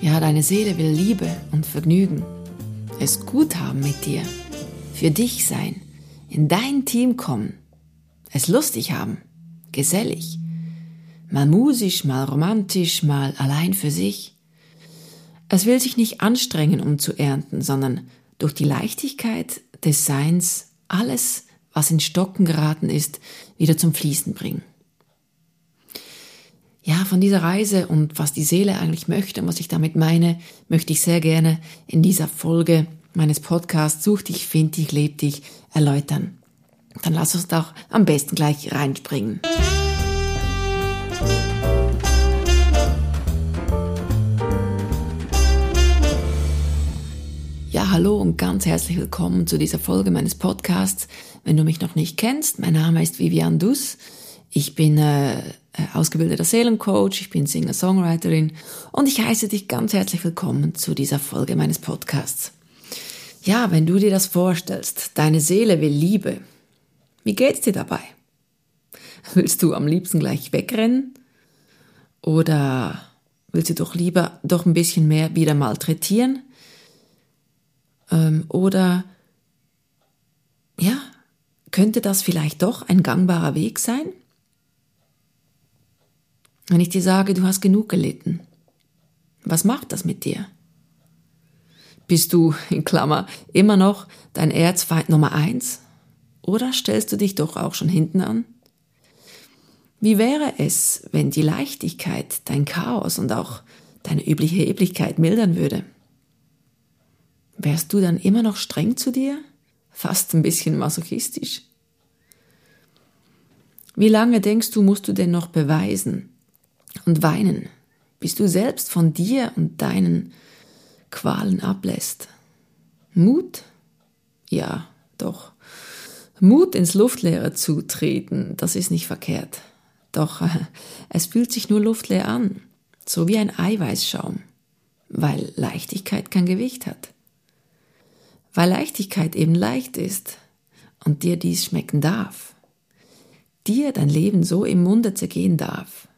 Ja, deine Seele will Liebe und Vergnügen, es gut haben mit dir, für dich sein, in dein Team kommen, es lustig haben, gesellig, mal musisch, mal romantisch, mal allein für sich. Es will sich nicht anstrengen, um zu ernten, sondern durch die Leichtigkeit des Seins alles, was in Stocken geraten ist, wieder zum Fließen bringen. Ja, von dieser Reise und was die Seele eigentlich möchte und was ich damit meine, möchte ich sehr gerne in dieser Folge meines Podcasts Such dich, find dich, leb dich erläutern. Dann lass uns doch am besten gleich reinspringen. Ja, hallo und ganz herzlich willkommen zu dieser Folge meines Podcasts. Wenn du mich noch nicht kennst, mein Name ist Vivian Dus. Ich bin äh, ausgebildeter Seelencoach, ich bin Singer-Songwriterin und ich heiße dich ganz herzlich willkommen zu dieser Folge meines Podcasts. Ja, wenn du dir das vorstellst, deine Seele will Liebe. Wie geht's dir dabei? Willst du am liebsten gleich wegrennen? Oder willst du doch lieber doch ein bisschen mehr wieder malträtieren? Ähm, oder ja, könnte das vielleicht doch ein gangbarer Weg sein? Wenn ich dir sage, du hast genug gelitten, was macht das mit dir? Bist du, in Klammer, immer noch dein Erzfeind Nummer eins? Oder stellst du dich doch auch schon hinten an? Wie wäre es, wenn die Leichtigkeit dein Chaos und auch deine übliche Eblichkeit mildern würde? Wärst du dann immer noch streng zu dir? Fast ein bisschen masochistisch. Wie lange denkst du, musst du denn noch beweisen und weinen, bis du selbst von dir und deinen Qualen ablässt? Mut? Ja, doch. Mut ins Luftleere zu treten, das ist nicht verkehrt. Doch äh, es fühlt sich nur luftleer an, so wie ein Eiweißschaum, weil Leichtigkeit kein Gewicht hat weil Leichtigkeit eben leicht ist und dir dies schmecken darf, dir dein Leben so im Munde zergehen darf.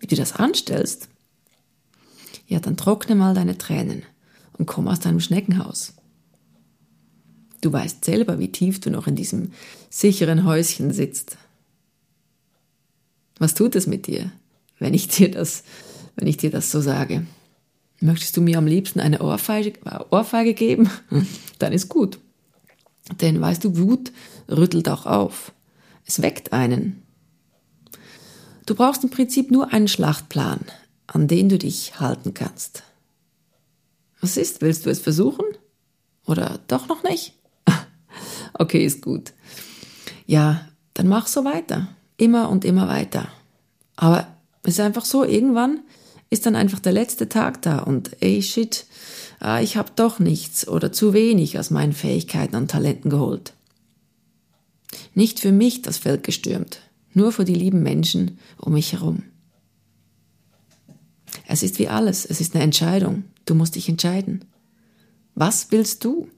Wie du das anstellst, ja, dann trockne mal deine Tränen und komm aus deinem Schneckenhaus. Du weißt selber, wie tief du noch in diesem sicheren Häuschen sitzt. Was tut es mit dir, wenn ich dir das, wenn ich dir das so sage? Möchtest du mir am liebsten eine Ohrfeige, Ohrfeige geben? Dann ist gut. Denn weißt du, Wut rüttelt auch auf. Es weckt einen. Du brauchst im Prinzip nur einen Schlachtplan, an den du dich halten kannst. Was ist? Willst du es versuchen? Oder doch noch nicht? okay, ist gut. Ja, dann mach so weiter. Immer und immer weiter. Aber es ist einfach so, irgendwann ist dann einfach der letzte Tag da und ey shit, ah, ich habe doch nichts oder zu wenig aus meinen Fähigkeiten und Talenten geholt. Nicht für mich das Feld gestürmt, nur für die lieben Menschen um mich herum. Es ist wie alles, es ist eine Entscheidung. Du musst dich entscheiden. Was willst du?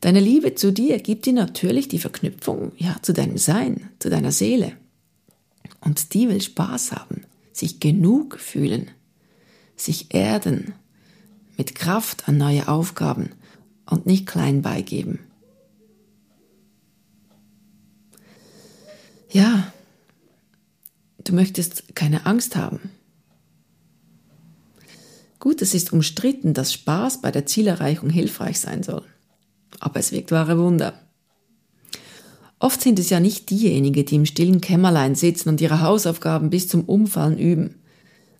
Deine Liebe zu dir gibt dir natürlich die Verknüpfung ja zu deinem Sein, zu deiner Seele. Und die will Spaß haben, sich genug fühlen, sich erden, mit Kraft an neue Aufgaben und nicht klein beigeben. Ja, du möchtest keine Angst haben. Gut, es ist umstritten, dass Spaß bei der Zielerreichung hilfreich sein soll. Aber es wirkt wahre Wunder. Oft sind es ja nicht diejenigen, die im stillen Kämmerlein sitzen und ihre Hausaufgaben bis zum Umfallen üben.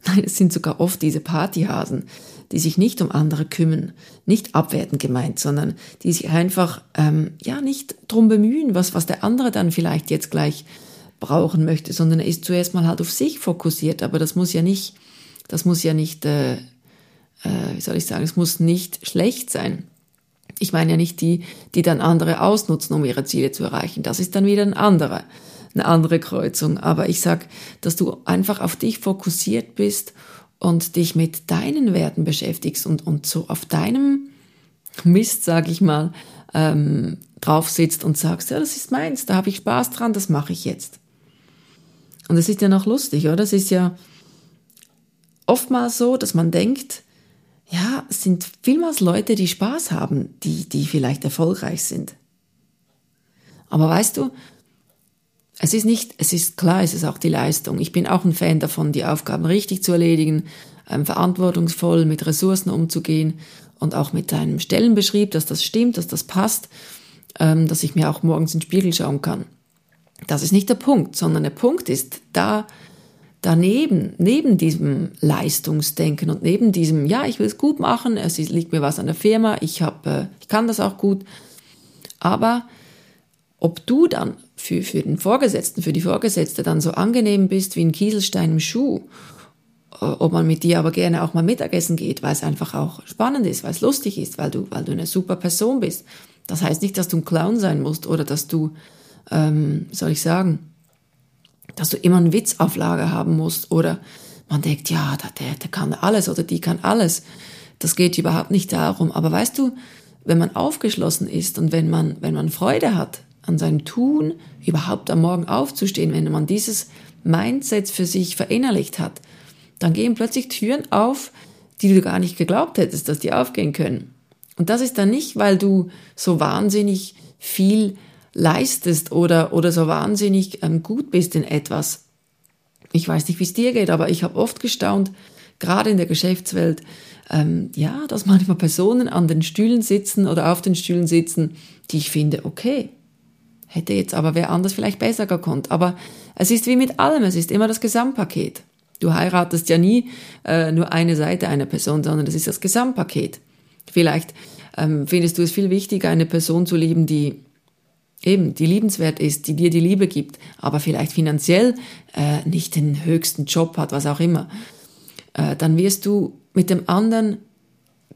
Nein, es sind sogar oft diese Partyhasen, die sich nicht um andere kümmern, nicht abwertend gemeint, sondern die sich einfach ähm, ja nicht drum bemühen, was was der andere dann vielleicht jetzt gleich brauchen möchte, sondern er ist zuerst mal halt auf sich fokussiert. Aber das muss ja nicht, das muss ja nicht, äh, äh, wie soll ich sagen, es muss nicht schlecht sein. Ich meine ja nicht die, die dann andere ausnutzen, um ihre Ziele zu erreichen. Das ist dann wieder ein anderer, eine andere Kreuzung. Aber ich sag, dass du einfach auf dich fokussiert bist und dich mit deinen Werten beschäftigst und, und so auf deinem Mist, sag ich mal, ähm, drauf sitzt und sagst, ja, das ist meins, da habe ich Spaß dran, das mache ich jetzt. Und es ist ja noch lustig, oder? Das ist ja, oftmals so, dass man denkt, ja, es sind vielmals Leute, die Spaß haben, die, die vielleicht erfolgreich sind. Aber weißt du, es ist nicht, es ist klar, es ist auch die Leistung. Ich bin auch ein Fan davon, die Aufgaben richtig zu erledigen, ähm, verantwortungsvoll mit Ressourcen umzugehen und auch mit einem Stellenbeschrieb, dass das stimmt, dass das passt, ähm, dass ich mir auch morgens in den Spiegel schauen kann. Das ist nicht der Punkt, sondern der Punkt ist, da daneben, neben diesem Leistungsdenken und neben diesem, ja, ich will es gut machen, es liegt mir was an der Firma, ich, hab, äh, ich kann das auch gut, aber ob du dann für, für den Vorgesetzten, für die Vorgesetzte dann so angenehm bist wie ein Kieselstein im Schuh, äh, ob man mit dir aber gerne auch mal Mittagessen geht, weil es einfach auch spannend ist, weil es lustig ist, weil du, weil du eine super Person bist. Das heißt nicht, dass du ein Clown sein musst oder dass du, ähm, soll ich sagen, dass du immer einen Witz auf Lager haben musst oder man denkt, ja, der, der kann alles oder die kann alles. Das geht überhaupt nicht darum. Aber weißt du, wenn man aufgeschlossen ist und wenn man, wenn man Freude hat an seinem Tun, überhaupt am Morgen aufzustehen, wenn man dieses Mindset für sich verinnerlicht hat, dann gehen plötzlich Türen auf, die du gar nicht geglaubt hättest, dass die aufgehen können. Und das ist dann nicht, weil du so wahnsinnig viel leistest oder, oder so wahnsinnig ähm, gut bist in etwas. Ich weiß nicht, wie es dir geht, aber ich habe oft gestaunt, gerade in der Geschäftswelt, ähm, ja, dass manchmal Personen an den Stühlen sitzen oder auf den Stühlen sitzen, die ich finde, okay, hätte jetzt aber wer anders vielleicht besser gekonnt. Aber es ist wie mit allem, es ist immer das Gesamtpaket. Du heiratest ja nie äh, nur eine Seite einer Person, sondern das ist das Gesamtpaket. Vielleicht ähm, findest du es viel wichtiger, eine Person zu lieben, die eben, die liebenswert ist, die dir die Liebe gibt, aber vielleicht finanziell äh, nicht den höchsten Job hat, was auch immer, äh, dann wirst du mit dem anderen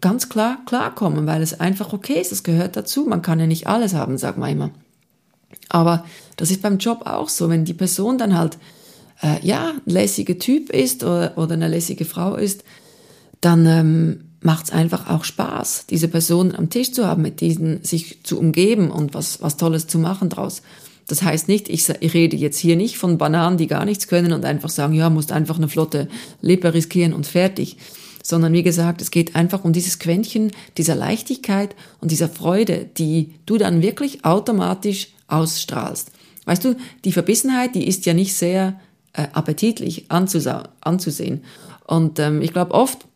ganz klar klarkommen, weil es einfach okay ist, es gehört dazu. Man kann ja nicht alles haben, sagt man immer. Aber das ist beim Job auch so, wenn die Person dann halt äh, ja ein lässiger Typ ist oder, oder eine lässige Frau ist, dann ähm, macht es einfach auch Spaß, diese Person am Tisch zu haben, mit diesen sich zu umgeben und was, was Tolles zu machen draus. Das heißt nicht, ich, ich rede jetzt hier nicht von Bananen, die gar nichts können und einfach sagen, ja, musst einfach eine flotte Lippe riskieren und fertig. Sondern wie gesagt, es geht einfach um dieses Quäntchen dieser Leichtigkeit und dieser Freude, die du dann wirklich automatisch ausstrahlst. Weißt du, die Verbissenheit, die ist ja nicht sehr äh, appetitlich anzusehen. Und ähm, ich glaube, oft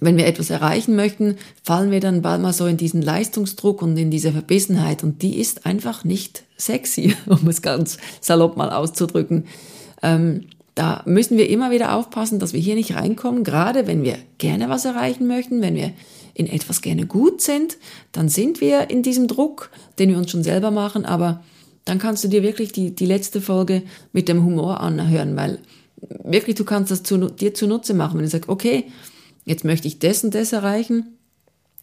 wenn wir etwas erreichen möchten, fallen wir dann bald mal so in diesen Leistungsdruck und in diese Verbissenheit. Und die ist einfach nicht sexy, um es ganz salopp mal auszudrücken. Ähm, da müssen wir immer wieder aufpassen, dass wir hier nicht reinkommen. Gerade wenn wir gerne was erreichen möchten, wenn wir in etwas gerne gut sind, dann sind wir in diesem Druck, den wir uns schon selber machen. Aber dann kannst du dir wirklich die, die letzte Folge mit dem Humor anhören, weil wirklich du kannst das zu, dir zunutze machen. Wenn du sagst, okay, jetzt möchte ich das und das erreichen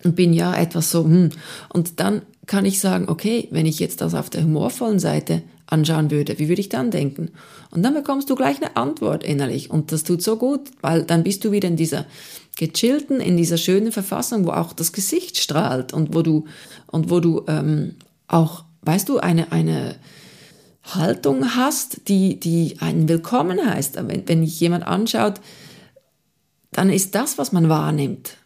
und bin ja etwas so, hm. Und dann kann ich sagen, okay, wenn ich jetzt das auf der humorvollen Seite anschauen würde, wie würde ich dann denken? Und dann bekommst du gleich eine Antwort innerlich und das tut so gut, weil dann bist du wieder in dieser gechillten, in dieser schönen Verfassung, wo auch das Gesicht strahlt und wo du und wo du ähm, auch, weißt du, eine eine Haltung hast, die die einen willkommen heißt. Wenn, wenn dich jemand anschaut, dann ist das, was man wahrnimmt.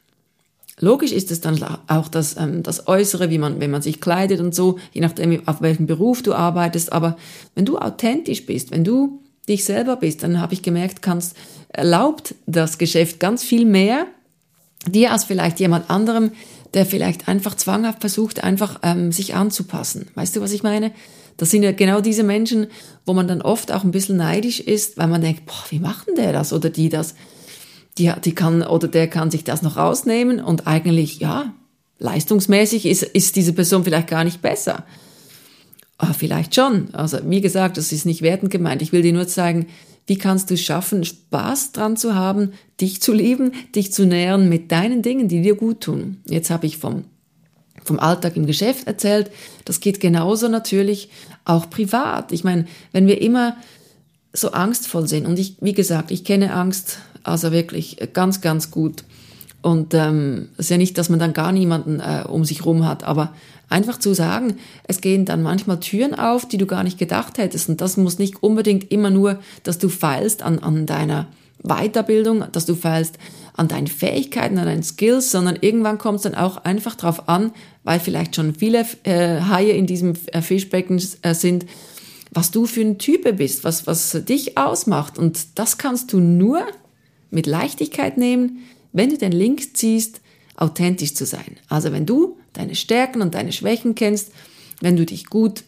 Logisch ist es dann auch das, ähm, das Äußere, wie man, wenn man sich kleidet und so, je nachdem, auf welchem Beruf du arbeitest. Aber wenn du authentisch bist, wenn du dich selber bist, dann habe ich gemerkt, kannst, erlaubt das Geschäft ganz viel mehr dir als vielleicht jemand anderem, der vielleicht einfach zwanghaft versucht, einfach ähm, sich anzupassen. Weißt du, was ich meine? Das sind ja genau diese Menschen, wo man dann oft auch ein bisschen neidisch ist, weil man denkt, boah, wie macht denn der das oder die das? Die, die kann oder der kann sich das noch rausnehmen und eigentlich, ja, leistungsmäßig ist, ist diese Person vielleicht gar nicht besser. Aber vielleicht schon. Also, wie gesagt, das ist nicht wertend gemeint. Ich will dir nur zeigen, wie kannst du es schaffen, Spaß dran zu haben, dich zu lieben, dich zu nähern mit deinen Dingen, die dir gut tun. Jetzt habe ich vom, vom Alltag im Geschäft erzählt. Das geht genauso natürlich auch privat. Ich meine, wenn wir immer so angstvoll sind, und ich, wie gesagt, ich kenne Angst also wirklich ganz, ganz gut. Und ähm, es ist ja nicht, dass man dann gar niemanden äh, um sich rum hat, aber einfach zu sagen, es gehen dann manchmal Türen auf, die du gar nicht gedacht hättest. Und das muss nicht unbedingt immer nur, dass du feilst an, an deiner Weiterbildung, dass du feilst an deinen Fähigkeiten, an deinen Skills, sondern irgendwann kommt es dann auch einfach drauf an, weil vielleicht schon viele äh, Haie in diesem äh, Fischbecken äh, sind, was du für ein Typ bist, was, was dich ausmacht. Und das kannst du nur mit Leichtigkeit nehmen, wenn du den Link ziehst, authentisch zu sein. Also wenn du deine Stärken und deine Schwächen kennst, wenn du dich gut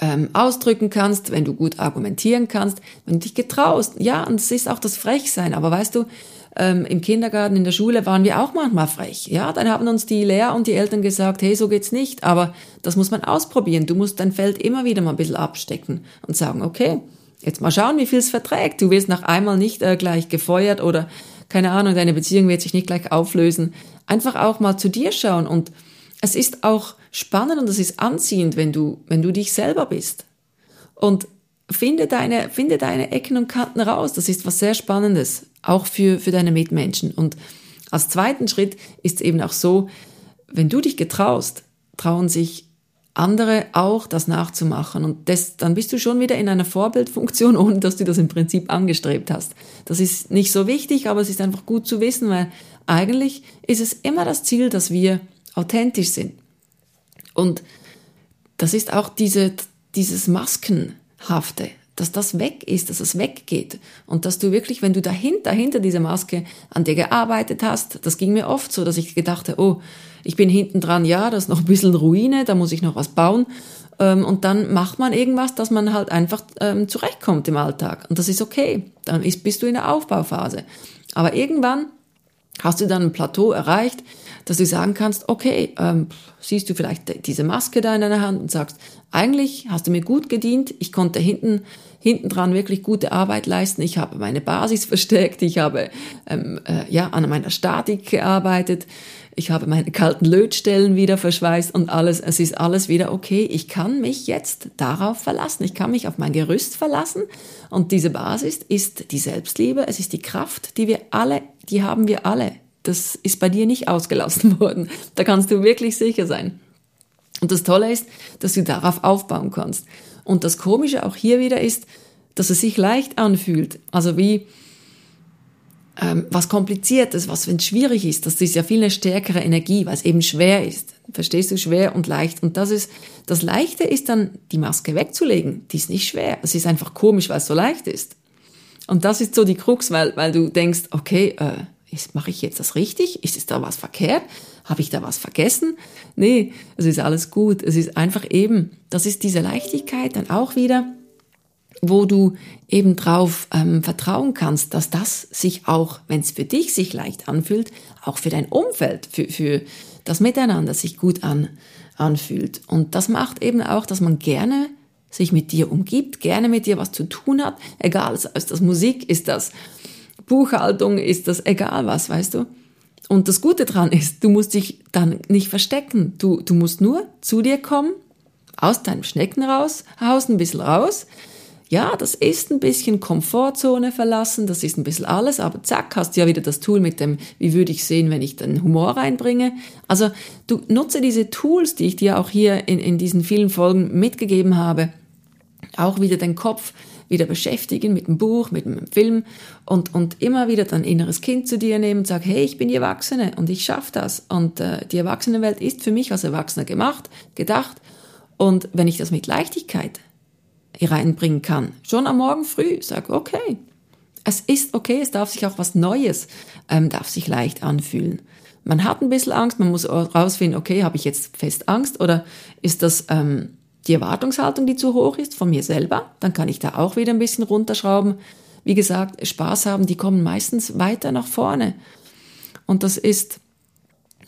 ähm, ausdrücken kannst, wenn du gut argumentieren kannst, wenn du dich getraust. Ja, und es ist auch das Frechsein. Aber weißt du, ähm, im Kindergarten, in der Schule waren wir auch manchmal frech. Ja, dann haben uns die Lehrer und die Eltern gesagt, hey, so geht's nicht. Aber das muss man ausprobieren. Du musst dein Feld immer wieder mal ein bisschen abstecken und sagen, okay, jetzt mal schauen, wie viel es verträgt. Du wirst nach einmal nicht äh, gleich gefeuert oder keine Ahnung, deine Beziehung wird sich nicht gleich auflösen. Einfach auch mal zu dir schauen und es ist auch spannend und es ist anziehend, wenn du, wenn du dich selber bist. Und finde deine, finde deine Ecken und Kanten raus. Das ist was sehr Spannendes, auch für, für deine Mitmenschen. Und als zweiten Schritt ist es eben auch so, wenn du dich getraust, trauen sich andere auch das nachzumachen. Und das, dann bist du schon wieder in einer Vorbildfunktion, ohne dass du das im Prinzip angestrebt hast. Das ist nicht so wichtig, aber es ist einfach gut zu wissen, weil eigentlich ist es immer das Ziel, dass wir authentisch sind. Und das ist auch diese, dieses Maskenhafte, dass das weg ist, dass es weggeht und dass du wirklich, wenn du dahinter, hinter dieser Maske an dir gearbeitet hast, das ging mir oft so, dass ich gedachte, oh, ich bin hinten dran, ja, das ist noch ein bisschen Ruine, da muss ich noch was bauen. Ähm, und dann macht man irgendwas, dass man halt einfach ähm, zurechtkommt im Alltag. Und das ist okay. Dann ist, bist du in der Aufbauphase. Aber irgendwann hast du dann ein Plateau erreicht, dass du sagen kannst, okay, ähm, siehst du vielleicht diese Maske da in deiner Hand und sagst, eigentlich hast du mir gut gedient, ich konnte hinten, hinten dran wirklich gute Arbeit leisten, ich habe meine Basis verstärkt, ich habe ähm, äh, ja an meiner Statik gearbeitet, ich habe meine kalten Lötstellen wieder verschweißt und alles, es ist alles wieder okay. Ich kann mich jetzt darauf verlassen. Ich kann mich auf mein Gerüst verlassen. Und diese Basis ist die Selbstliebe. Es ist die Kraft, die wir alle, die haben wir alle. Das ist bei dir nicht ausgelassen worden. Da kannst du wirklich sicher sein. Und das Tolle ist, dass du darauf aufbauen kannst. Und das Komische auch hier wieder ist, dass es sich leicht anfühlt. Also wie, ähm, was Kompliziertes, was wenn es schwierig ist, das ist ja viel eine stärkere Energie, weil es eben schwer ist. Verstehst du, schwer und leicht. Und das ist, das Leichte ist dann, die Maske wegzulegen. Die ist nicht schwer. Es ist einfach komisch, weil es so leicht ist. Und das ist so die Krux, weil, weil du denkst, okay, äh, mache ich jetzt das richtig? Ist es da was verkehrt? Habe ich da was vergessen? Nee, es ist alles gut. Es ist einfach eben, das ist diese Leichtigkeit dann auch wieder, wo du eben drauf ähm, vertrauen kannst, dass das sich auch, wenn es für dich sich leicht anfühlt, auch für dein Umfeld, für, für das Miteinander sich gut an, anfühlt. Und das macht eben auch, dass man gerne sich mit dir umgibt, gerne mit dir was zu tun hat, egal, ist das Musik, ist das Buchhaltung, ist das egal was, weißt du? Und das Gute dran ist, du musst dich dann nicht verstecken. Du, du musst nur zu dir kommen, aus deinem Schneckenhaus, Haus ein bisschen raus, ja, das ist ein bisschen Komfortzone verlassen, das ist ein bisschen alles, aber zack, hast du ja wieder das Tool mit dem, wie würde ich sehen, wenn ich den Humor reinbringe. Also du nutze diese Tools, die ich dir auch hier in, in diesen vielen Folgen mitgegeben habe, auch wieder den Kopf wieder beschäftigen mit dem Buch, mit dem Film und, und immer wieder dein inneres Kind zu dir nehmen und sagen, hey, ich bin die Erwachsene und ich schaffe das. Und äh, die Erwachsenenwelt ist für mich als Erwachsener gemacht, gedacht. Und wenn ich das mit Leichtigkeit reinbringen kann. Schon am Morgen früh. Sag, okay, es ist okay, es darf sich auch was Neues, ähm, darf sich leicht anfühlen. Man hat ein bisschen Angst, man muss rausfinden, okay, habe ich jetzt fest Angst oder ist das ähm, die Erwartungshaltung, die zu hoch ist von mir selber? Dann kann ich da auch wieder ein bisschen runterschrauben. Wie gesagt, Spaß haben, die kommen meistens weiter nach vorne. Und das ist,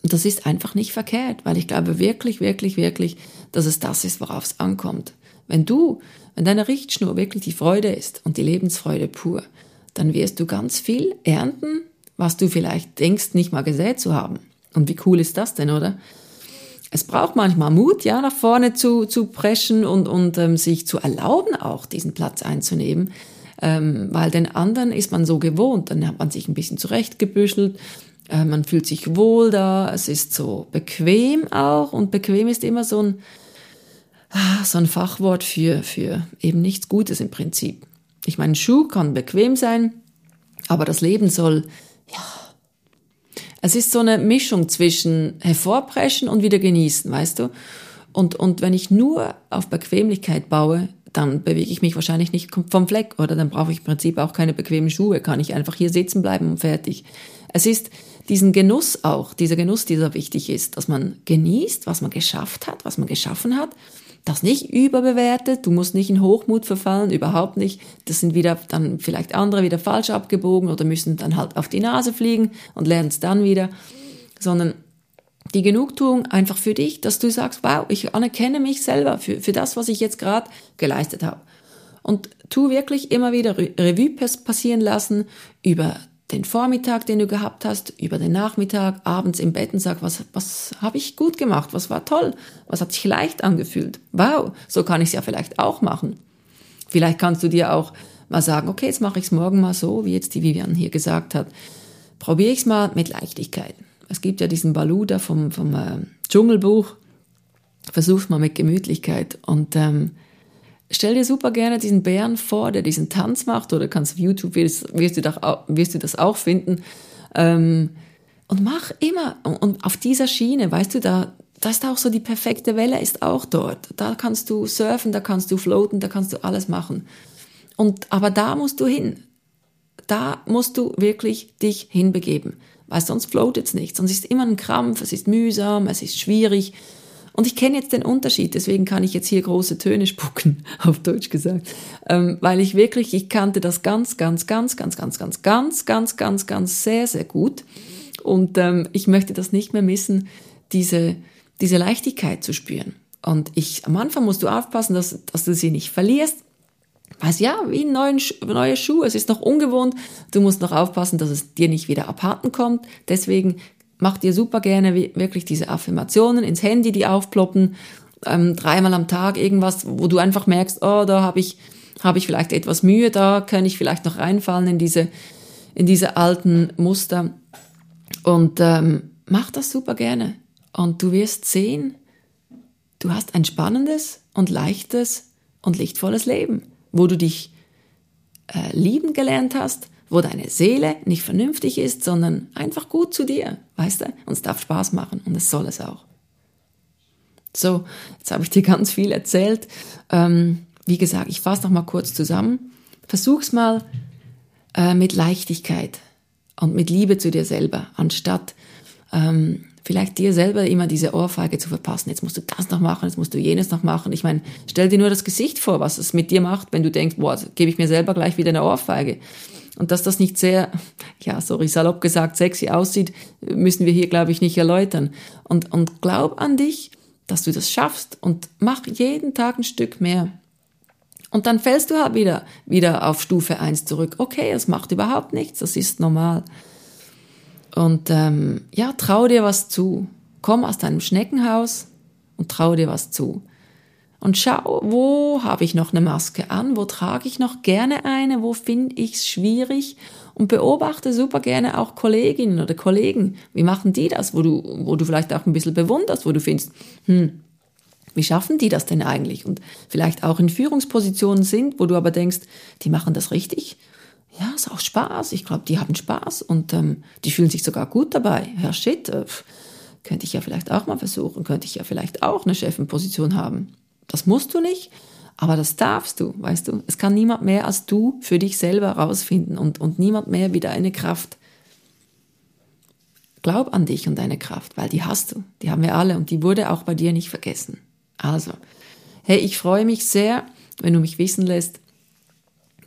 das ist einfach nicht verkehrt, weil ich glaube wirklich, wirklich, wirklich, dass es das ist, worauf es ankommt. Wenn du wenn deine Richtschnur wirklich die Freude ist und die Lebensfreude pur, dann wirst du ganz viel ernten, was du vielleicht denkst, nicht mal gesät zu haben. Und wie cool ist das denn, oder? Es braucht manchmal Mut, ja, nach vorne zu, zu preschen und, und ähm, sich zu erlauben, auch diesen Platz einzunehmen. Ähm, weil den anderen ist man so gewohnt, dann hat man sich ein bisschen zurechtgebüschelt, äh, man fühlt sich wohl da, es ist so bequem auch und bequem ist immer so ein, Ah, so ein Fachwort für, für eben nichts Gutes im Prinzip. Ich meine, Schuh kann bequem sein, Aber das Leben soll, ja, es ist so eine Mischung zwischen hervorpreschen und wieder genießen, weißt du? Und, und wenn ich nur auf Bequemlichkeit baue, dann bewege ich mich wahrscheinlich nicht vom Fleck oder dann brauche ich im Prinzip auch keine bequemen Schuhe, kann ich einfach hier sitzen bleiben und fertig. Es ist diesen Genuss auch, dieser Genuss, dieser wichtig ist, dass man genießt, was man geschafft hat, was man geschaffen hat, das nicht überbewertet, du musst nicht in Hochmut verfallen, überhaupt nicht. Das sind wieder dann vielleicht andere wieder falsch abgebogen oder müssen dann halt auf die Nase fliegen und lernen es dann wieder, sondern die Genugtuung einfach für dich, dass du sagst, wow, ich anerkenne mich selber für, für das, was ich jetzt gerade geleistet habe. Und tu wirklich immer wieder Revue passieren lassen über den Vormittag, den du gehabt hast, über den Nachmittag, abends im Bett und sag, was, was habe ich gut gemacht, was war toll, was hat sich leicht angefühlt. Wow, so kann ich es ja vielleicht auch machen. Vielleicht kannst du dir auch mal sagen, okay, jetzt mache ich es morgen mal so, wie jetzt die Vivian hier gesagt hat. Probiere ich es mal mit Leichtigkeit. Es gibt ja diesen Baluda vom, vom äh, Dschungelbuch. Versuch's mal mit Gemütlichkeit. Und ähm, stell dir super gerne diesen Bären vor, der diesen Tanz macht, oder kannst auf YouTube, wirst, wirst, du, das, wirst du das auch finden. Ähm, und mach immer, und auf dieser Schiene, weißt du, da, da ist auch so die perfekte Welle, ist auch dort. Da kannst du surfen, da kannst du floaten, da kannst du alles machen. Und, aber da musst du hin. Da musst du wirklich dich hinbegeben. Weil sonst floatet es nicht. Sonst ist immer ein Krampf, es ist mühsam, es ist schwierig. Und ich kenne jetzt den Unterschied, deswegen kann ich jetzt hier große Töne spucken, auf Deutsch gesagt. Ähm, weil ich wirklich, ich kannte das ganz, ganz, ganz, ganz, ganz, ganz, ganz, ganz, ganz, ganz sehr, sehr gut. Und ähm, ich möchte das nicht mehr missen, diese, diese Leichtigkeit zu spüren. Und ich, am Anfang musst du aufpassen, dass, dass du sie nicht verlierst. Was ja, wie ein neuen, neue Schuh. Es ist noch ungewohnt. Du musst noch aufpassen, dass es dir nicht wieder abhanden kommt. Deswegen mach dir super gerne wirklich diese Affirmationen ins Handy, die aufploppen, ähm, dreimal am Tag irgendwas, wo du einfach merkst, oh, da habe ich, habe ich vielleicht etwas Mühe, da kann ich vielleicht noch reinfallen in diese, in diese alten Muster. Und ähm, mach das super gerne. Und du wirst sehen, du hast ein spannendes und leichtes und lichtvolles Leben, wo du dich äh, lieben gelernt hast, wo deine Seele nicht vernünftig ist, sondern einfach gut zu dir, weißt du? Und es darf Spaß machen und es soll es auch. So, jetzt habe ich dir ganz viel erzählt. Ähm, wie gesagt, ich fasse noch mal kurz zusammen. Versuch's mal äh, mit Leichtigkeit und mit Liebe zu dir selber, anstatt ähm, vielleicht dir selber immer diese Ohrfeige zu verpassen. Jetzt musst du das noch machen, jetzt musst du jenes noch machen. Ich meine, stell dir nur das Gesicht vor, was es mit dir macht, wenn du denkst, boah, gebe ich mir selber gleich wieder eine Ohrfeige. Und dass das nicht sehr, ja, sorry, salopp gesagt, sexy aussieht, müssen wir hier, glaube ich, nicht erläutern. Und, und glaub an dich, dass du das schaffst und mach jeden Tag ein Stück mehr. Und dann fällst du halt wieder, wieder auf Stufe 1 zurück. Okay, es macht überhaupt nichts, das ist normal. Und ähm, ja, trau dir was zu. Komm aus deinem Schneckenhaus und trau dir was zu und schau, wo habe ich noch eine Maske an, wo trage ich noch gerne eine, wo finde ich es schwierig und beobachte super gerne auch Kolleginnen oder Kollegen. Wie machen die das, wo du, wo du vielleicht auch ein bisschen bewunderst, wo du findest, hm, wie schaffen die das denn eigentlich? Und vielleicht auch in Führungspositionen sind, wo du aber denkst, die machen das richtig. Ja, ist auch Spaß. Ich glaube, die haben Spaß und ähm, die fühlen sich sogar gut dabei. Herr Shit, äh, könnte ich ja vielleicht auch mal versuchen, könnte ich ja vielleicht auch eine Chefenposition haben. Das musst du nicht, aber das darfst du, weißt du. Es kann niemand mehr als du für dich selber rausfinden und, und niemand mehr wie deine Kraft. Glaub an dich und deine Kraft, weil die hast du. Die haben wir alle und die wurde auch bei dir nicht vergessen. Also, hey, ich freue mich sehr, wenn du mich wissen lässt,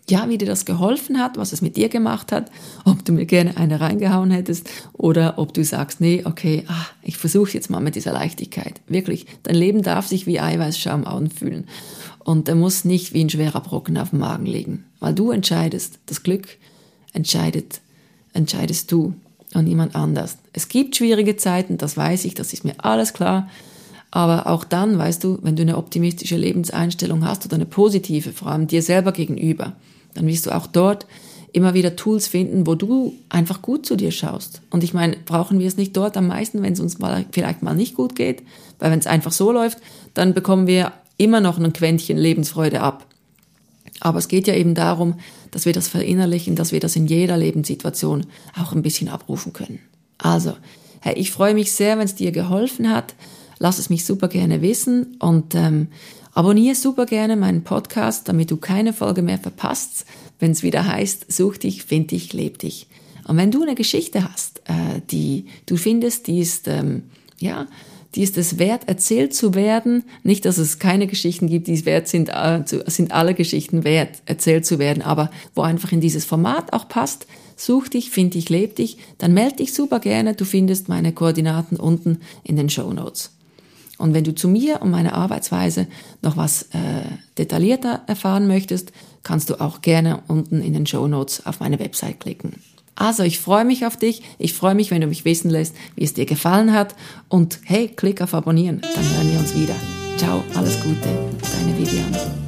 ja, wie dir das geholfen hat, was es mit dir gemacht hat, ob du mir gerne eine reingehauen hättest oder ob du sagst, nee, okay, ah, ich versuche jetzt mal mit dieser Leichtigkeit. Wirklich, dein Leben darf sich wie Eiweißschaum anfühlen und er muss nicht wie ein schwerer Brocken auf dem Magen liegen, weil du entscheidest. Das Glück entscheidet, entscheidest du und niemand anders. Es gibt schwierige Zeiten, das weiß ich, das ist mir alles klar. Aber auch dann, weißt du, wenn du eine optimistische Lebenseinstellung hast oder eine positive, vor allem dir selber gegenüber, dann wirst du auch dort immer wieder Tools finden, wo du einfach gut zu dir schaust. Und ich meine, brauchen wir es nicht dort am meisten, wenn es uns mal, vielleicht mal nicht gut geht? Weil wenn es einfach so läuft, dann bekommen wir immer noch ein Quäntchen Lebensfreude ab. Aber es geht ja eben darum, dass wir das verinnerlichen, dass wir das in jeder Lebenssituation auch ein bisschen abrufen können. Also, hey, ich freue mich sehr, wenn es dir geholfen hat. Lass es mich super gerne wissen und ähm, abonniere super gerne meinen Podcast, damit du keine Folge mehr verpasst, wenn es wieder heißt, such dich, find dich, leb dich. Und wenn du eine Geschichte hast, äh, die du findest, die ist, ähm, ja, die ist es wert, erzählt zu werden. Nicht, dass es keine Geschichten gibt, die es wert sind, äh, sind alle Geschichten wert, erzählt zu werden, aber wo einfach in dieses Format auch passt. Such dich, find dich, leb dich, dann melde dich super gerne. Du findest meine Koordinaten unten in den Show Notes. Und wenn du zu mir und meiner Arbeitsweise noch was äh, detaillierter erfahren möchtest, kannst du auch gerne unten in den Show Notes auf meine Website klicken. Also, ich freue mich auf dich. Ich freue mich, wenn du mich wissen lässt, wie es dir gefallen hat. Und hey, klick auf Abonnieren, dann hören wir uns wieder. Ciao, alles Gute, deine Viviane.